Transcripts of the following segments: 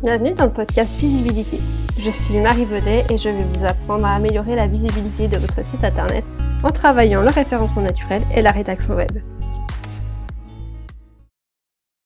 Bienvenue dans le podcast Visibilité. Je suis Marie Baudet et je vais vous apprendre à améliorer la visibilité de votre site internet en travaillant le référencement naturel et la rédaction web.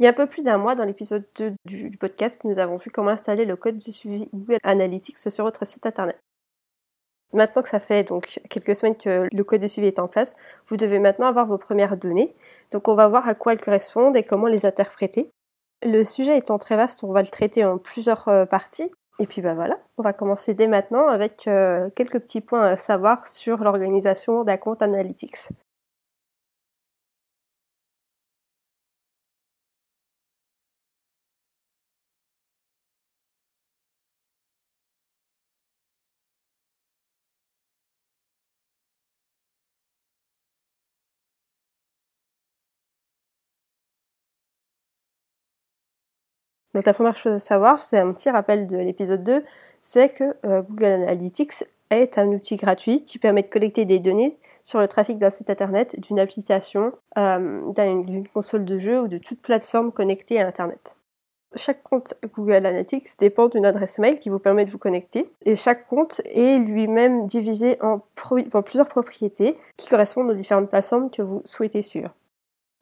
Il y a un peu plus d'un mois, dans l'épisode 2 du podcast, nous avons vu comment installer le code de suivi Google Analytics sur votre site internet. Maintenant que ça fait donc quelques semaines que le code de suivi est en place, vous devez maintenant avoir vos premières données. Donc on va voir à quoi elles correspondent et comment les interpréter. Le sujet étant très vaste, on va le traiter en plusieurs euh, parties. Et puis bah voilà, on va commencer dès maintenant avec euh, quelques petits points à savoir sur l'organisation d'un compte Analytics. Donc la première chose à savoir, c'est un petit rappel de l'épisode 2, c'est que euh, Google Analytics est un outil gratuit qui permet de collecter des données sur le trafic d'un site internet, d'une application, euh, d'une console de jeu ou de toute plateforme connectée à internet. Chaque compte Google Analytics dépend d'une adresse mail qui vous permet de vous connecter et chaque compte est lui-même divisé en, en plusieurs propriétés qui correspondent aux différentes plateformes que vous souhaitez suivre.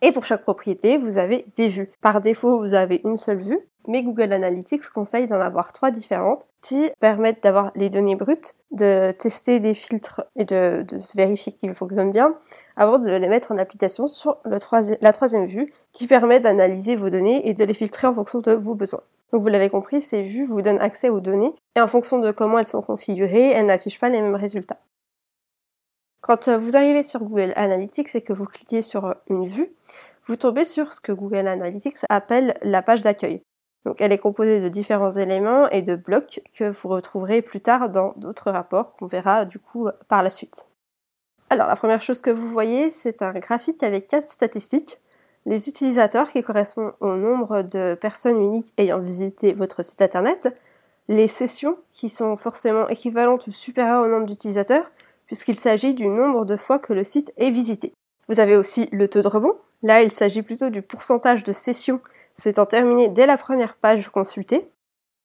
Et pour chaque propriété, vous avez des vues. Par défaut, vous avez une seule vue, mais Google Analytics conseille d'en avoir trois différentes qui permettent d'avoir les données brutes, de tester des filtres et de, vérifier qu'ils fonctionnent bien avant de les mettre en application sur la troisième vue qui permet d'analyser vos données et de les filtrer en fonction de vos besoins. Donc vous l'avez compris, ces vues vous donnent accès aux données et en fonction de comment elles sont configurées, elles n'affichent pas les mêmes résultats. Quand euh, vous arrivez sur Google Analytics et que vous cliquez sur une vue, vous tombez sur ce que Google Analytics appelle la page d'accueil. Donc elle est composée de différents éléments et de blocs que vous retrouverez plus tard dans d'autres rapports qu'on verra du coup par la suite. Alors la première chose que vous voyez, c'est un graphique avec quatre statistiques. Les utilisateurs qui correspondent au nombre de personnes uniques ayant visité votre site internet, les sessions qui sont forcément équivalentes ou supérieures au nombre d'utilisateurs, puisqu'il s'agit du nombre de fois que le site est visité. Vous avez aussi le taux de rebond. Là, il s'agit plutôt du pourcentage de sessions s'étant terminé dès la première page consultée.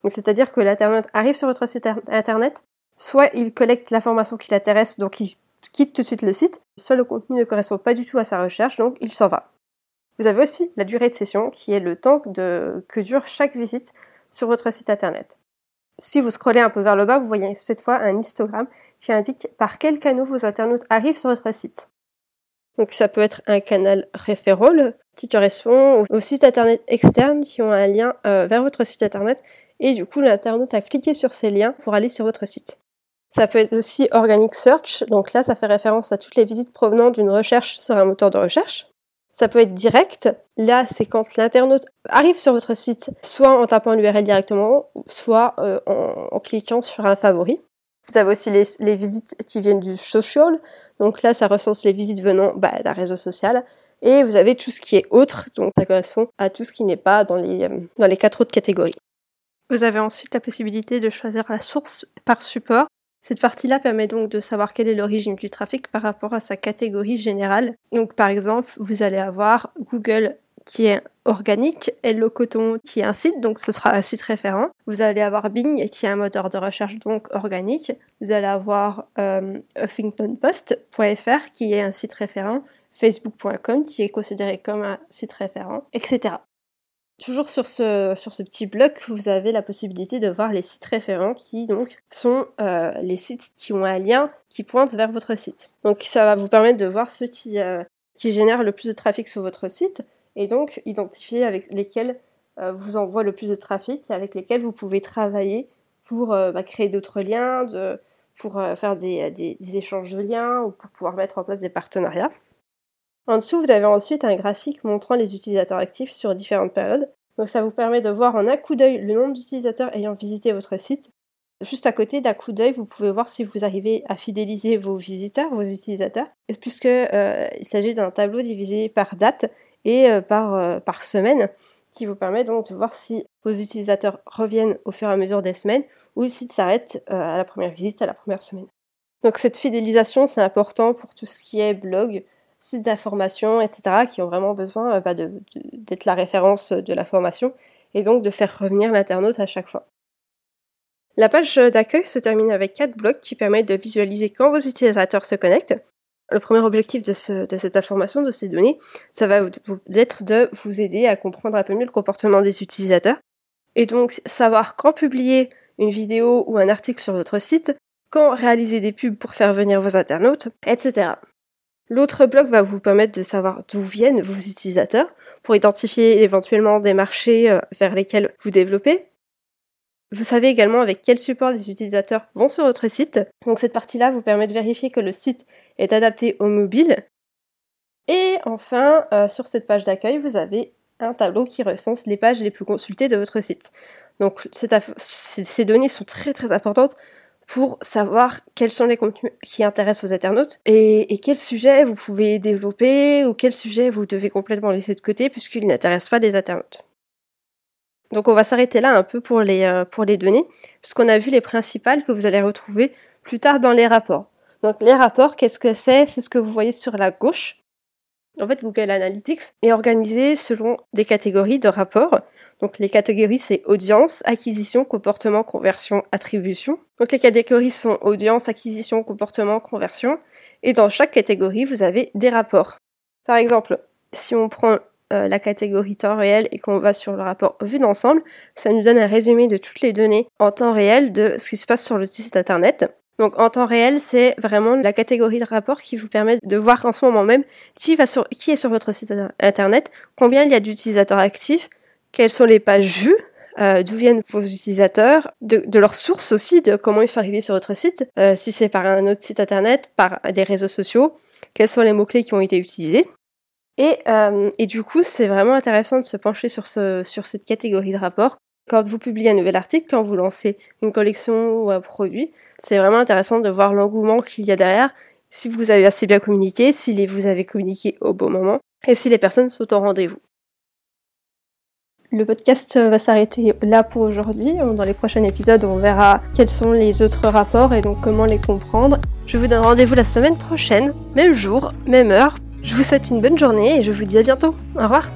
C'est-à-dire que l'internaute arrive sur votre site internet, soit il collecte l'information qui l'intéresse, donc il quitte tout de suite le site, soit le contenu ne correspond pas du tout à sa recherche, donc il s'en va. Vous avez aussi la durée de session, qui est le temps que dure chaque visite sur votre site internet. Si vous scrollez un peu vers le bas, vous voyez cette fois un histogramme qui indique par quel canaux vos internautes arrivent sur votre site. Donc ça peut être un canal référol qui correspond aux sites internet externes qui ont un lien euh, vers votre site internet et du coup l'internaute a cliqué sur ces liens pour aller sur votre site. Ça peut être aussi organic search, donc là ça fait référence à toutes les visites provenant d'une recherche sur un moteur de recherche. Ça peut être direct, là c'est quand l'internaute arrive sur votre site, soit en tapant l'URL directement, soit euh, en, cliquant sur un favori. Vous avez aussi les, visites qui viennent du social, donc là, ça recense les visites venant bah, d'un réseau social. Et vous avez tout ce qui est autre, donc ça correspond à tout ce qui n'est pas dans les, euh, dans les quatre autres catégories. Vous avez ensuite la possibilité de choisir la source par support. Cette partie-là permet donc de savoir quelle est l'origine du trafic par rapport à sa catégorie générale. Donc par exemple, vous allez avoir Google qui est organique, Hello Coton qui est un site, donc ce sera un site référent. Vous allez avoir Bing qui est un moteur de recherche donc organique. Vous allez avoir euh, HuffingtonPost.fr qui est un site référent, Facebook.com qui est considéré comme un site référent, etc. Toujours sur ce, sur ce petit bloc, vous avez la possibilité de voir les sites référents qui donc sont euh, les sites qui ont un lien qui pointe vers votre site. Donc ça va vous permettre de voir ceux qui, euh, qui génèrent le plus de trafic sur votre site et donc identifier avec lesquels euh, vous envoie le plus de trafic avec lesquels vous pouvez travailler pour euh, bah, créer d'autres liens, pour euh, faire des, échanges de liens ou pour pouvoir mettre en place des partenariats. En dessous, vous avez ensuite un graphique montrant les utilisateurs actifs sur différentes périodes. Donc ça vous permet de voir en un coup d'œil le nombre d'utilisateurs ayant visité votre site. Juste à côté d'un coup d'œil, vous pouvez voir si vous arrivez à fidéliser vos visiteurs, vos utilisateurs, puisque il s'agit d'un tableau divisé par date et euh, par, euh, par semaine qui vous permet donc de voir si vos utilisateurs reviennent au fur et à mesure des semaines ou s'ils s'arrêtent euh, à la première visite, à la première semaine. Donc cette fidélisation, c'est important pour tout ce qui est blog, sites d'information, etc., qui ont vraiment besoin bah, d'être la référence de l'information et donc de faire revenir l'internaute à chaque fois. La page d'accueil se termine avec quatre blocs qui permettent de visualiser quand vos utilisateurs se connectent. Le premier objectif de, cette information, de ces données, ça va être de vous aider à comprendre un peu mieux le comportement des utilisateurs et donc savoir quand publier une vidéo ou un article sur votre site, quand réaliser des pubs pour faire venir vos internautes, etc. L'autre bloc va vous permettre de savoir d'où viennent vos utilisateurs pour identifier éventuellement des marchés euh, vers lesquels vous développez. Vous savez également avec quel support les utilisateurs vont sur votre site. Donc cette partie-là vous permet de vérifier que le site est adapté au mobile. Et enfin, euh, sur cette page d'accueil, vous avez un tableau qui recense les pages les plus consultées de votre site. Donc ces données sont très très importantes pour savoir quels sont les contenus qui intéressent vos internautes et, et quels sujets vous pouvez développer ou quels sujets vous devez complètement laisser de côté puisqu'ils n'intéressent pas les internautes. Donc on va s'arrêter là un peu pour les, euh, pour les données, puisqu'on a vu les principales que vous allez retrouver plus tard dans les rapports. Donc les rapports, qu'est-ce que c'est? C'est ce que vous voyez sur la gauche. En fait, Google Analytics est organisé selon des catégories de rapports. Donc les catégories, c'est audience, acquisition, comportement, conversion, attribution. Donc les catégories sont audience, acquisition, comportement, conversion. Et dans chaque catégorie, vous avez des rapports. Par exemple, si on prend euh, la catégorie temps réel et qu'on va sur le rapport vue d'ensemble, ça nous donne un résumé de toutes les données en temps réel de ce qui se passe sur le site internet. Donc en temps réel, c'est vraiment la catégorie de rapport qui vous permet de voir en ce moment même qui, est sur votre site internet, combien il y a d'utilisateurs actifs, quelles sont les pages vues, euh, d'où viennent vos utilisateurs, de, de leurs sources aussi, de comment ils sont arrivés sur votre site, euh, si c'est par un autre site internet, par des réseaux sociaux, quels sont les mots-clés qui ont été utilisés. Et, euh, et du coup, c'est vraiment intéressant de se pencher sur, ce, sur cette catégorie de rapport quand vous publiez un nouvel article, quand vous lancez une collection ou un produit, c'est vraiment intéressant de voir l'engouement qu'il y a derrière, si vous avez assez bien communiqué, si vous avez communiqué au bon moment, et si les personnes sont au rendez-vous. Le podcast va s'arrêter là pour aujourd'hui. Dans les prochains épisodes, on verra quels sont les autres rapports et donc comment les comprendre. Je vous donne rendez-vous la semaine prochaine, même jour, même heure. Je vous souhaite une bonne journée et je vous dis à bientôt. Au revoir.